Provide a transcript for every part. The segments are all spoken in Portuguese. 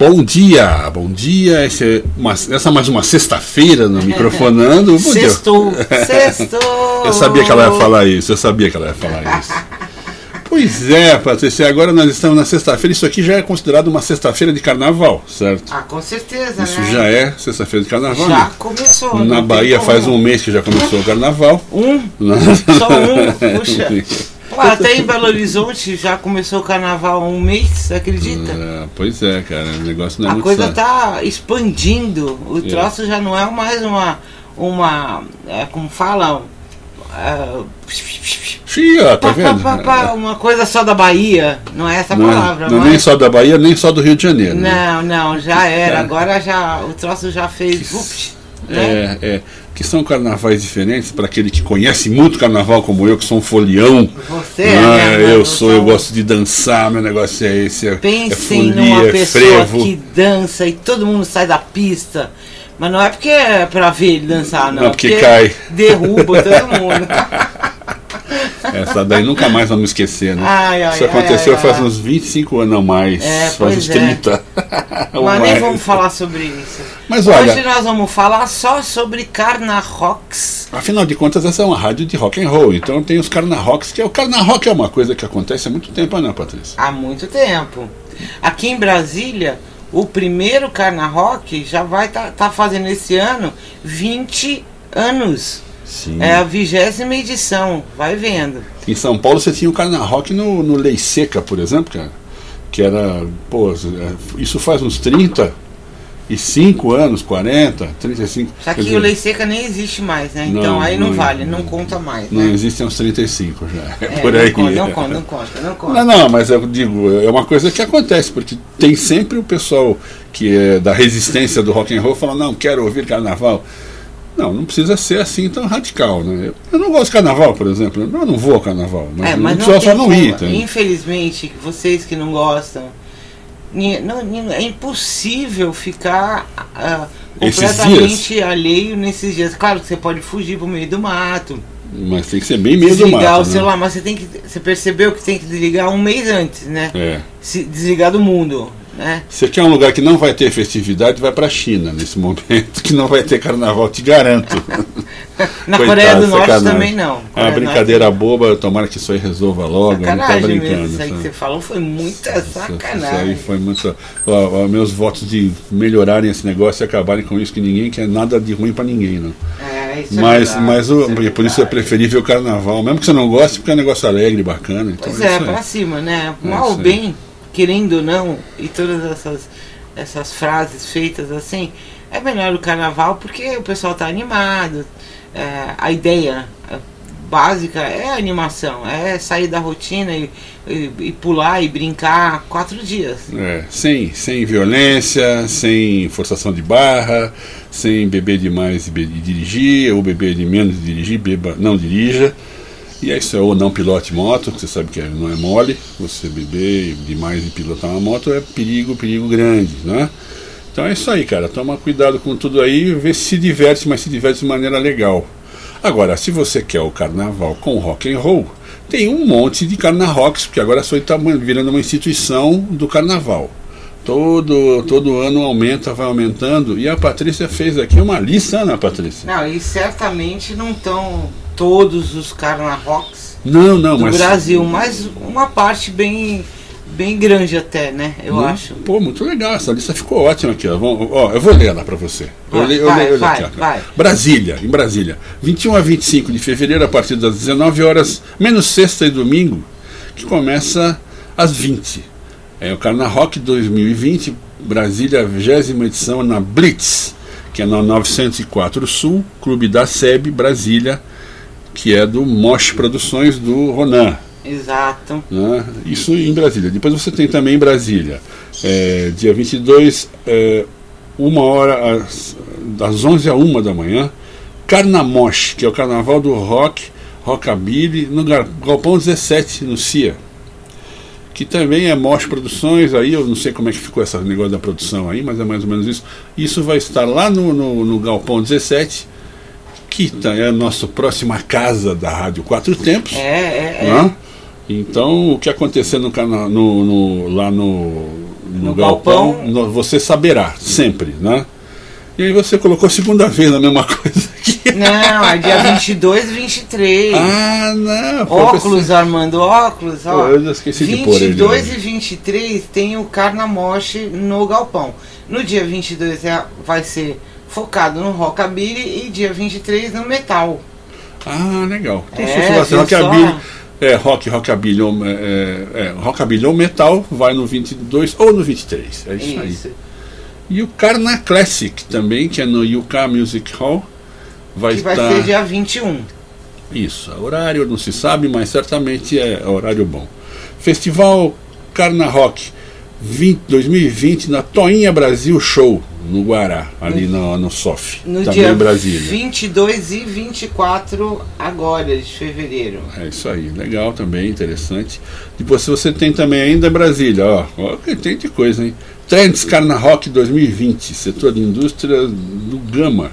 Bom dia, bom dia. Essa é, uma, essa é mais uma sexta-feira no Microfonando. Sextou, sextou. Eu sabia que ela ia falar isso, eu sabia que ela ia falar isso. Pois é, Patrícia, agora nós estamos na sexta-feira. Isso aqui já é considerado uma sexta-feira de carnaval, certo? Ah, com certeza, Isso né? já é sexta-feira de carnaval. Já né? começou. Na Bahia faz um mês que já começou o carnaval. Um? Né? Só um? Puxa. Até em Belo Horizonte já começou o carnaval há um mês, você acredita? É, pois é, cara, o negócio não é A coisa sério. tá expandindo. O troço já não é mais uma. uma é, como fala? É, ó, tá pá, pá, vendo? pá, pá, uma coisa só da Bahia. Não é essa Não, é- palavra, não é mas- nem só da Bahia, nem só do Rio de Janeiro. né? Não, não, já era. É. Agora já. O troço já fez. ups, né? É, é, que são carnavais diferentes para aquele que conhece muito carnaval como eu, que sou um folião. Você, Ah, né, eu sou, é eu gosto de dançar, meu negócio é esse. É, é Pensem folia, numa é pessoa frevo. que dança e todo mundo sai da pista. Mas não é porque é pra ver ele dançar, não. Não, porque cai. Derruba todo mundo. Essa daí nunca mais vamos esquecer, né? Ai, ai, Isso aconteceu ai, faz uns 25 anos ou mais. É, faz uns é. 30. ou Mas nem mais. vamos falar sobre isso. Mas Hoje olha, nós vamos falar só sobre Carnarrox. afinal de contas, essa é uma rádio de rock and roll. Então tem os carnarrocks, que é o carnarrock é uma coisa que acontece há muito tempo, né, Patrícia? Há muito tempo. Aqui em Brasília, o primeiro Carnarrock já vai estar fazendo esse ano 20 anos. Sim. É a vigésima edição, vai vendo. Em São Paulo você tinha o carnarrock no, no Lei Seca, por exemplo, cara. Que era, pô, isso faz uns 35 anos, 40, 35. Só que dizer, o lei seca nem existe mais, né? Então Não, aí não, não- vale, não conta mais, Não né? existem uns 35 já. É, É, por aí. Não conta, não conta, não conta, não conta. Não, não, mas eu digo, é uma coisa que acontece, porque tem sempre o pessoal que é da resistência do rock and roll falando, não, quero ouvir carnaval. Não, não precisa ser assim tão radical, né? Eu, eu não gosto de carnaval, por exemplo. Eu não vou ao carnaval, mas, É, mas não só não ir. tá? Infelizmente, vocês que não gostam, não- é impossível ficar Esses completamente alheio nesses dias. Claro que você pode fugir pro meio do mato, Mas tem que ser bem meio do desligar mato. o né? celular, mas você tem que. Você percebeu que tem que desligar um mês antes, né? É. Se desligar do mundo, né? Você quer um lugar que não vai ter festividade, vai pra China nesse momento, que não vai ter carnaval, te garanto. Na Coitado, Coreia do Norte sacanagem. também não. É uma Coreia brincadeira boba, tomara que isso aí resolva logo, não tá Sacanagem brincando. mesmo, isso aí que você falou foi muita Isso aí sacanagem. foi muito. ó, meus votos de melhorarem esse negócio e acabarem com isso, que ninguém quer nada de ruim pra ninguém, não. É, isso é Mas, verdade, mas o, isso é por isso é preferível o carnaval, mesmo que você não goste, porque é um negócio alegre, bacana. Então Pois é é, pra cima, né? É Mal ou bem, querendo ou não, e todas essas, essas frases feitas assim, é melhor o carnaval porque o pessoal tá animado. é, a ideia é, básica é animação, é sair da rotina e, e, e pular e brincar quatro dias. É, sem, sem violência, sem forçação de barra, sem beber demais e, be- e dirigir, ou beber de menos e dirigir, beba, não dirija. E é isso, ou não pilote moto, que você sabe que é- não é mole, você beber demais e pilotar uma moto é perigo, perigo grande, né? Então é isso aí, cara, toma cuidado com tudo aí, vê se diverte, mas se diverte de maneira legal. Agora, se você quer o carnaval com rock and roll, tem um monte de carnarrocks, porque agora aí está virando uma instituição do carnaval. Todo, todo ano aumenta, vai aumentando. E a Patrícia fez aqui uma lista, Ana Patrícia? Não, e certamente não estão todos os carnarrocks Não, não, do mas. Brasil, mas uma parte bem, bem grande até, né? Eu Hum, acho. Pô, muito legal. Essa lista ficou ótima aqui. Ó. Ó, eu vou ler ela para você. Eu Vai, eu vai, leio ela vai, aqui, vai. Brasília, em Brasília. 21 a 25 de fevereiro, a partir das 19 horas, menos sexta e domingo, que começa às 20. É o Carnarock 2020, Brasília, a 20 edição na Blitz, que é na 904 Sul, Clube da SEB, Brasília, que é do Mosh Produções do Ronan. Exato. né? Isso em Brasília. Depois você tem também em Brasília, é, dia 22, é, uma hora, às, das 11 a 1 da manhã, Carnamoche, que é o carnaval do rock, rockabilly, no Galpão 17, no CIA. Que também é Mosh Produções, aí eu não sei como é que ficou esse negócio da produção aí, mas é mais ou menos isso. Isso vai estar lá no, no, no Galpão 17, que tá, é a nossa próxima casa da Rádio Quatro Tempos. É, é, é. né? Então, o que acontecer no, no, no- lá no, no, galpão, galpão. no- você saberá, sempre, né? E aí você colocou segunda vez a mesma coisa aqui. Não, é dia 22 e 23. Ah, não. óculos, Armando, óculos, ó. Eu já esqueci de pôr ele 22 hoje. e 23 tem o Carnamoche no Galpão. No dia 22 é- vai ser focado no Rockabilly e dia 23 no Metal. Ah, legal. Então, É, se viu rockabilly, é, rock, rockabilly, ou, é, é, rockabilly ou metal, vai no 22 ou no 23. É isso, aí. Isso. E o Carna Classic também, que é no UK Music Hall, vai Que vai estar. ser dia 21. Isso, horário não se sabe, mas certamente é horário bom. Festival Carna Rock 20 2020 na Toinha Brasil Show, no Guará, ali no, no SOF, No também dia em Brasília. 22 e 24 agora de fevereiro. É isso aí, legal também, interessante. Depois se você tem também ainda Brasília, ó, ó que tem de coisa, hein? Trends Carna Rock 2020, setor de indústria do Gama,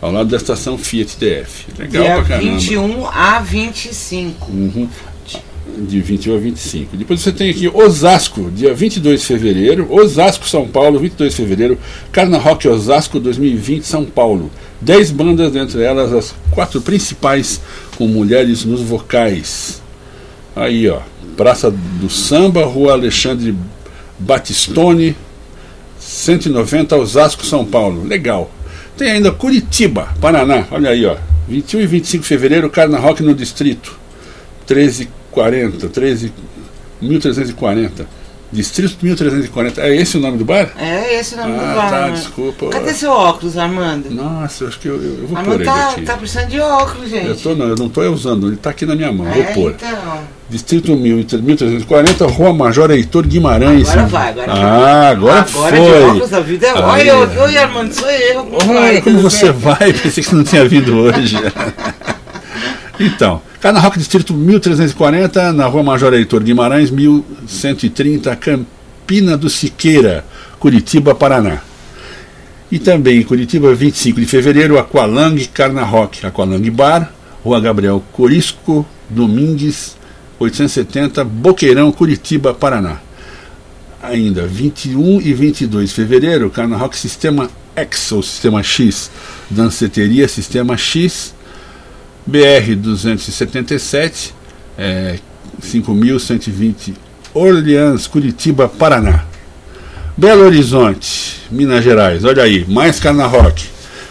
ao lado da estação Fiat DF. Legal dia pra caramba. 21 a 25. Uhum. De 21 a 25. Depois você tem aqui Osasco, dia 22 de fevereiro. Osasco, São Paulo, 22 de fevereiro. Carna Rock Osasco 2020, São Paulo. 10 bandas, dentre elas as quatro principais com mulheres nos vocais. Aí, ó. Praça do Samba, Rua Alexandre Batistone, 190, Osasco, São Paulo. Legal. Tem ainda Curitiba, Paraná. Olha aí, ó. 21 e 25 de fevereiro, Carna Rock no Distrito. 1340, 13, 1340. Distrito 1340. É esse o nome do bar? É esse o nome do Ah, bar. tá, desculpa. Cadê seu óculos, Armando? Nossa, eu acho que eu, eu, eu vou pôr Armando ele tá, aqui. tá precisando de óculos, gente. Eu, tô, não, eu não estou usando, ele está aqui na minha mão. Vou é, pôr. então. Distrito 1000, 1340, Rua Major Heitor Guimarães. Agora vai, agora Ah, agora, Agora foi. de óculos a vida é. Olha, oi, Armando, sou eu. Como? Olha como você bem? vai, pensei que não tinha vindo hoje. então, Carna Rock Distrito 1340, na Rua Major Heitor Guimarães, 1130, Campina do Siqueira, Curitiba, Paraná. E também em Curitiba, 25 de fevereiro, Aqualang Carna Rock, Aqualang Bar, Rua Gabriel Corisco, Domingues, 870, Boqueirão, Curitiba, Paraná. Ainda 21 e 22 de fevereiro, Carna Rock Sistema X, ou Sistema X, Danceteria Sistema X, BR 277, é, 5120, Orleans, Curitiba, Paraná. Belo Horizonte, Minas Gerais, olha aí, mais Carna Rock.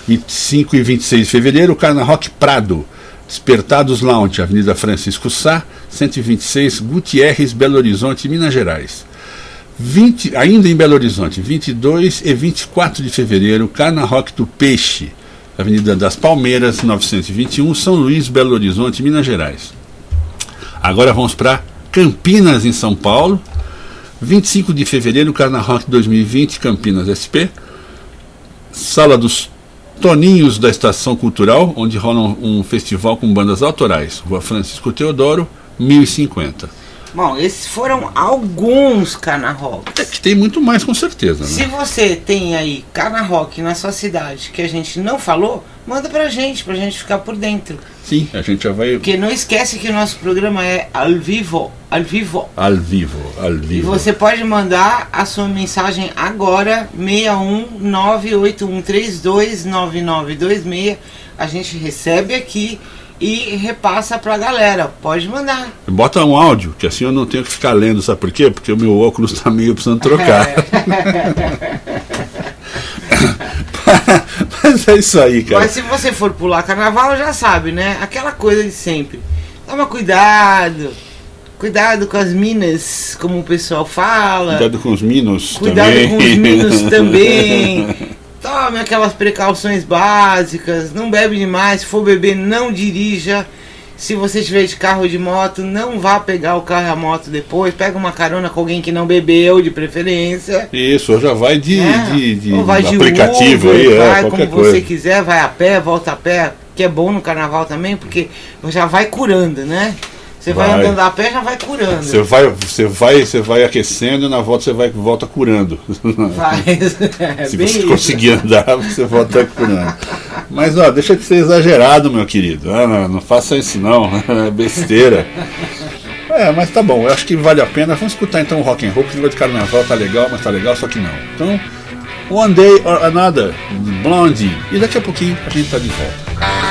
25 e 26 de fevereiro, Carna Rock Prado. Despertados Lounge, Avenida Francisco Sá, 126, Gutierrez, Belo Horizonte, Minas Gerais. 20, ainda em Belo Horizonte, 22 e 24 de fevereiro, Carna Rock do Peixe, Avenida das Palmeiras, 921, São Luís, Belo Horizonte, Minas Gerais. Agora vamos para Campinas, em São Paulo. 25 de fevereiro, Carna Rock 2020, Campinas SP. Sala dos Toninhos da Estação Cultural, onde rola um festival com bandas autorais. Rua Francisco Teodoro, 1050. Bom, esses foram alguns Rock. É que tem muito mais com certeza, Se né? você tem aí Carna Rock na sua cidade que a gente não falou, manda pra gente, pra gente ficar por dentro. Sim, a gente já vai Porque não esquece que o nosso programa é ao vivo, ao vivo. ao vivo, ao E vivo. você pode mandar a sua mensagem agora, 61981329926. A gente recebe aqui e repassa pra galera. Pode mandar. Bota um áudio, que assim eu não tenho que ficar lendo, sabe por quê? Porque o meu óculos tá meio precisando trocar. Mas é isso aí, cara. Mas se você for pular carnaval, já sabe, né? Aquela coisa de sempre. Toma cuidado. Cuidado com as minas, como o pessoal fala. Cuidado com os minos Cuidado também. com os minos também. Tome aquelas precauções básicas. Não bebe demais. Se for beber, não dirija. Se você estiver de carro ou de moto, não vá pegar o carro e a moto depois. Pega uma carona com alguém que não bebeu, de preferência. Isso, ou já vai de, É. de, de Ou vai de aplicativo Uber, aí, é, vai qualquer como coisa. você quiser, vai a pé, volta a pé, que é bom no carnaval também, porque já vai curando, né? Você vai, Vai. andando a pé, já vai curando. Você vai, você vai, você vai aquecendo e na volta você vai volta curando. Vai. É Se você isso. conseguir andar, você volta curando. Mas ó, deixa de ser exagerado, meu querido. Ah, não, não faça isso não, é besteira. É, mas tá bom, eu acho que vale a pena. Vamos escutar então o rock and roll, porque o negócio de carnaval tá legal, mas tá legal, só que não. Então, One Day or Another, Blondie. E daqui a pouquinho a gente tá de volta.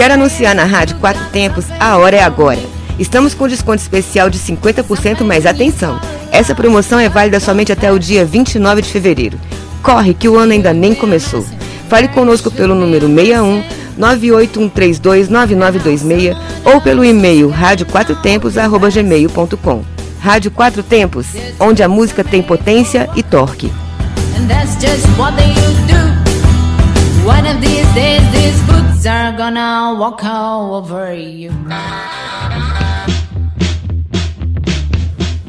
Quer anunciar na Rádio Quatro Tempos? A hora é agora. Estamos com desconto especial de 50%, mas atenção! Essa promoção é válida somente até o dia 29 de fevereiro. Corre que o ano ainda nem começou. Fale conosco pelo número 61 981329926 ou pelo e-mail radioquatrotempos@gmail.com. Rádio Quatro Tempos, onde a música tem potência e torque. And that's just what they do. One of these days, these boots are gonna walk all over you.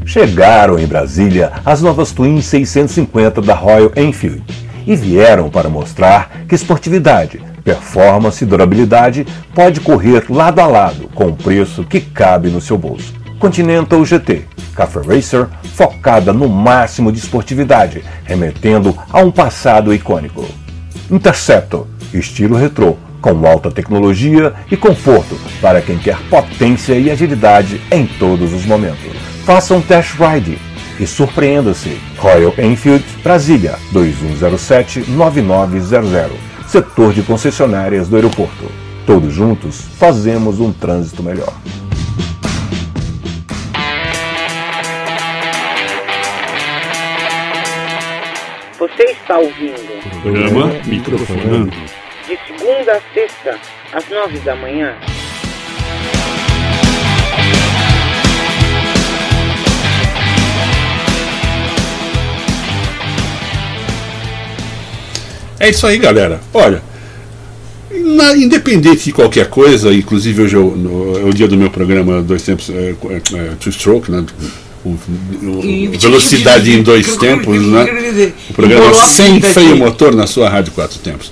Chegaram em Brasília as novas Twin 650 da Royal Enfield e vieram para mostrar que esportividade, performance e durabilidade pode correr lado a lado com o preço que cabe no seu bolso. Continental GT, Cafe Racer, focada no máximo de esportividade, remetendo a um passado icônico. Interceptor, estilo retrô, com alta tecnologia e conforto para quem quer potência e agilidade em todos os momentos. Faça um test ride e surpreenda-se. Royal Enfield, Brasília, 2107-9900. Setor de concessionárias do aeroporto. Todos juntos fazemos um trânsito melhor. Você está ouvindo Programa Microfonando. de segunda a sexta, às nove da manhã. É isso aí, galera. Olha, na- independente de qualquer coisa, inclusive hoje é o, no- é o dia do meu programa Dois Tempos, é, é, é, Two Stroke, né? O- o- E- velocidade em dois tempos, né? O programa sem freio aqui. motor na sua rádio quatro tempos.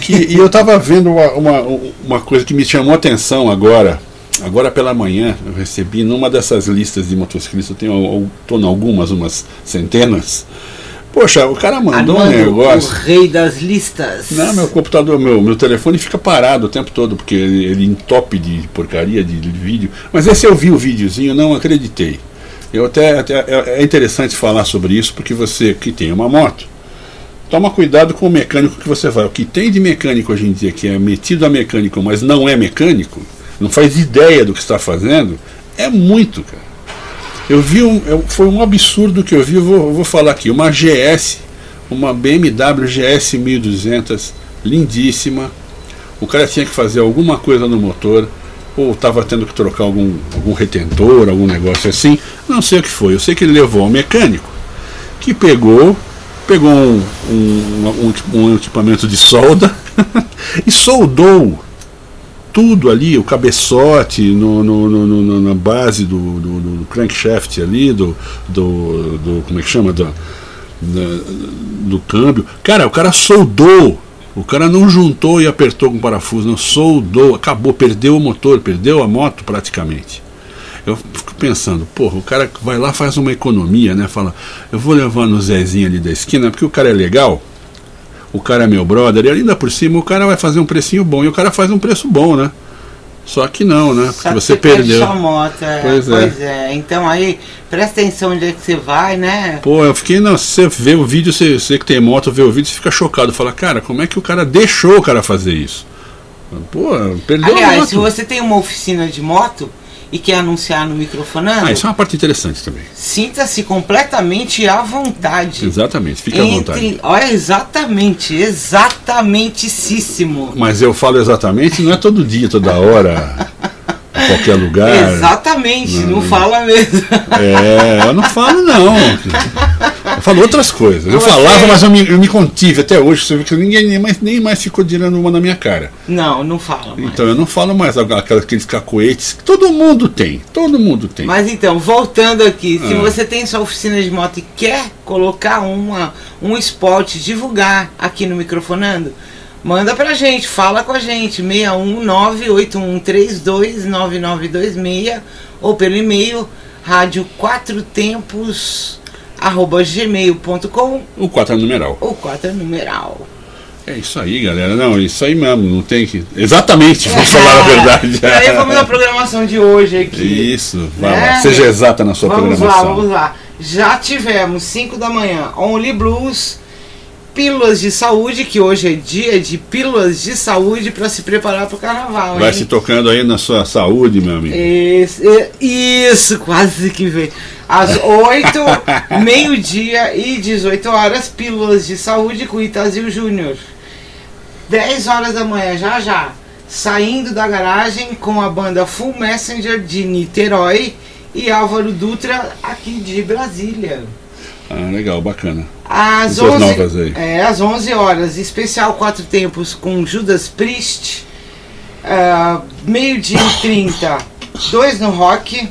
Que- e eu estava vendo uma, uma, uma coisa que me chamou a atenção agora. Agora pela manhã eu recebi numa dessas listas de motociclistas, eu tenho estou em algumas, umas centenas. Poxa, o cara mandou um Armando, negócio. o rei das listas. Não, meu computador, meu, meu telefone fica parado o tempo todo, porque ele, ele entope de porcaria de, de vídeo. Mas esse eu vi o videozinho, não acreditei. Eu até, até é é interessante falar sobre isso, porque você que tem uma moto, toma cuidado com o mecânico que você vai. O que tem de mecânico hoje em dia que é metido a mecânico, mas não é mecânico, não faz ideia do que está fazendo, é muito, cara. Eu vi um, eu- foi um absurdo que eu vi, vou, eu vou falar aqui, uma GS, uma BMW GS 1200, lindíssima. O cara tinha que fazer alguma coisa no motor, ou estava tendo que trocar algum, algum retentor, algum negócio assim, não sei o que foi. Eu sei que ele levou ao mecânico, que pegou, pegou um, um, um- um equipamento de solda e soldou tudo ali, o cabeçote no, no- no- no- na base do, do, do crankshaft ali, do, do, do- como é que chama? Do, da- do câmbio. Cara, o cara soldou. O cara não juntou e apertou com parafuso, não, soldou, acabou, perdeu o motor, perdeu a moto praticamente. Eu fico pensando, porra, o cara vai lá faz uma economia, né? Fala, eu vou levar no Zezinho ali da esquina, porque o cara é legal, o cara é meu brother, e ainda por cima o cara vai fazer um precinho bom, e o cara faz um preço bom, né? Só que não, né? Porque você perde perdeu. moto, é, Pois pois, é. é. Então aí, presta atenção onde é que você vai, né? Pô, eu fiquei, não, você vê o vídeo, você, você que tem moto, vê o vídeo, você fica chocado. Fala, cara, como é que o cara deixou o cara fazer isso? Pô, perdeu a Aliás, moto. se você tem uma oficina de moto e quer anunciar no microfonando, Ah, isso é uma parte interessante também. sinta-se completamente à vontade. Exatamente, fique à vontade. Entre, olha, exatamente, exatamentíssimo. Mas eu falo exatamente, não é todo dia, toda hora, qualquer lugar. Exatamente, não, fala mesmo. É, eu não falo não. Eu falo outras coisas. Eu Você- falava, mas eu me, eu me contive até hoje. Você vê que ninguém nem mais, nem mais ficou tirando uma na minha cara. Não, não fala mais. Então eu não falo mais aquelas- aqueles cacoetes que todo mundo tem. Todo mundo tem. Mas então, voltando aqui, se Ah. você tem sua oficina de moto e quer colocar uma, um spot, divulgar aqui no microfonando, manda pra gente, fala com a gente, 61981329926 ou pelo e-mail rádio quatro tempos arroba gmail.com O 4 é numeral. ou quatro numeral. É isso aí, galera. Não, isso aí mesmo. Não tem que. Exatamente, vou falar a verdade. E aí vamos à programação de hoje aqui. Isso, vai Né? lá. Seja exata na sua Vamos lá, programação. vamos lá. Já tivemos 5 da manhã, Only Blues, Pílulas de Saúde, que hoje é dia de Pílulas de Saúde para se preparar para o carnaval, Vai hein? se tocando aí na sua saúde, meu amigo. Esse- e- isso, quase que veio. Às 8, meio-dia e 18 horas, Pílulas de Saúde com Itazil Júnior. 10 horas da manhã, já já, saindo da garagem com a banda Full Messenger de Niterói e Álvaro Dutra aqui de Brasília. Ah, legal, bacana. Às Essas 11, novas aí. É, às 11 horas, especial Quatro Tempos com Judas Priest. Ah, Meio-dia e 30, dois no rock.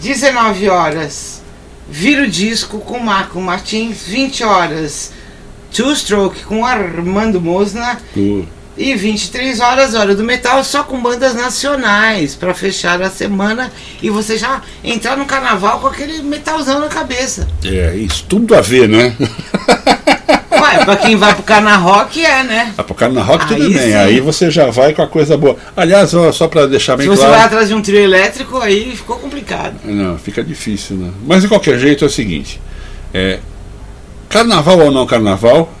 19 horas, Vira o Disco com Marco Martins, 20 horas. Two Stroke com Armando Mosna Do- e 23 horas Hora do Metal só com bandas nacionais para fechar a semana e você já entrar no carnaval com aquele metalzão na cabeça. É, isso tudo a ver, né? Ué, pra quem vai pro Carna Rock é, né? Ah, pro Carna Rock tudo Aí bem, sim. aí você já vai com a coisa boa. Aliás, ó, só para deixar bem Se você vai claro. atrás de um trio elétrico, aí ficou complicado. Não, fica difícil, né? Mas de qualquer jeito é o seguinte: é, carnaval ou não carnaval,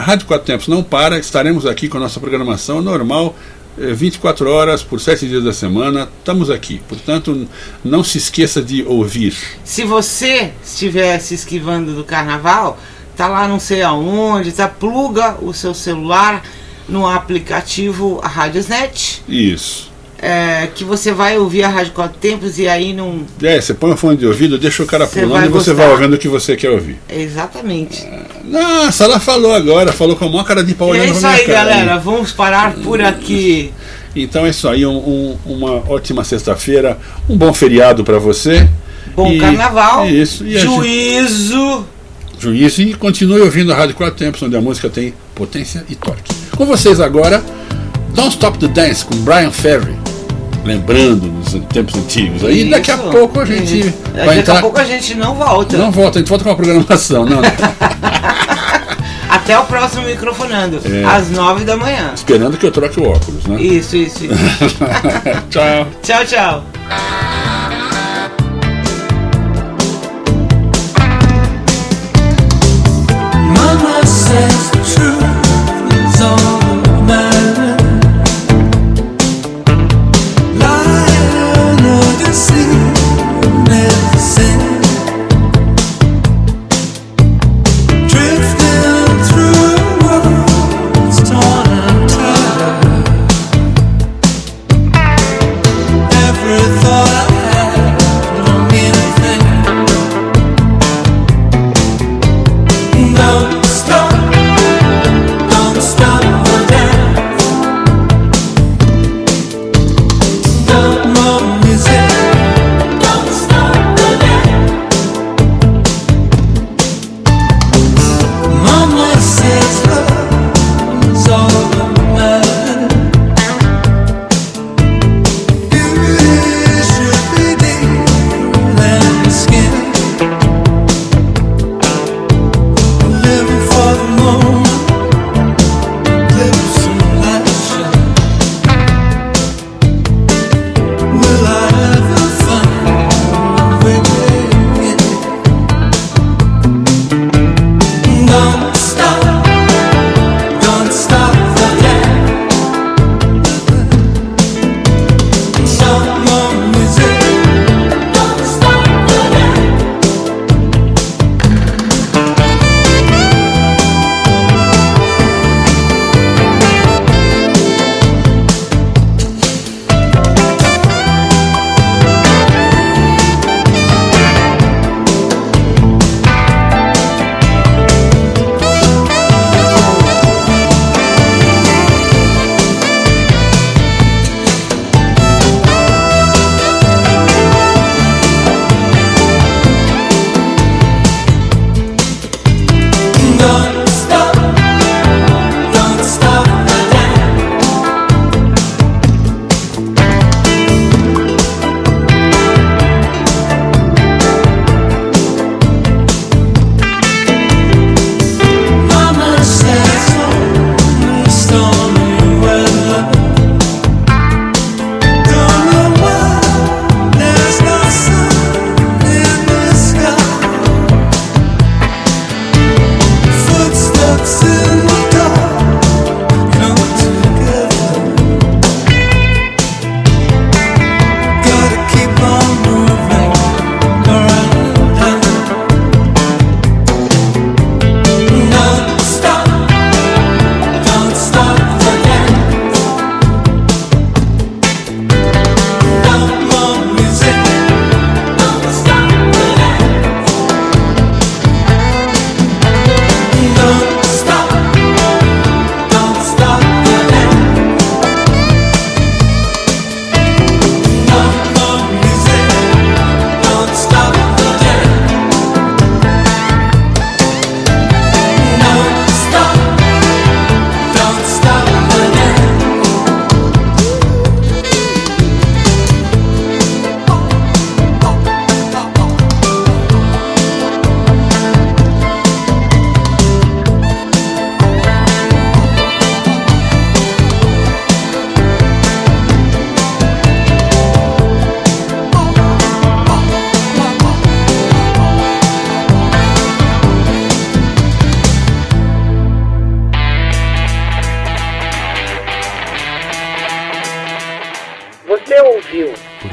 a Rádio Quatro Tempos não para, estaremos aqui com a nossa programação normal, eh, 24 horas por 7 dias da semana, estamos aqui. Portanto, não se esqueça de ouvir. Se você estiver se esquivando do carnaval, tá lá não sei aonde, tá, pluga o seu celular no aplicativo Radiosnet, Isso. É, que você vai ouvir a Rádio Quatro Tempos e aí não. É, você põe o fone de ouvido, deixa o cara pulando e você gostar. vai ouvindo o que você quer ouvir. Exatamente. Nossa, ela falou agora, falou com a maior cara de pau E olhando é isso aí, cara. galera. Vamos parar por aqui. Então é isso aí, um- um- uma ótima sexta-feira, um bom feriado para você. Bom E- carnaval. Isso, a gente- juízo. juízo e continue ouvindo a Rádio Quatro Tempos, onde a música tem potência e torque. Com vocês agora, Don't Stop the Dance com Brian Ferry, lembrando dos tempos antigos. Aí daqui a Isso. pouco a gente Isso. vai Daqui entrar. a pouco a gente não volta. Não volta, a gente volta com a programação, não, né? Até o próximo microfonando. É. Às nove da manhã. esperando que eu troque o óculos, né? Isso, isso, isso. Tchau. tchau, tchau.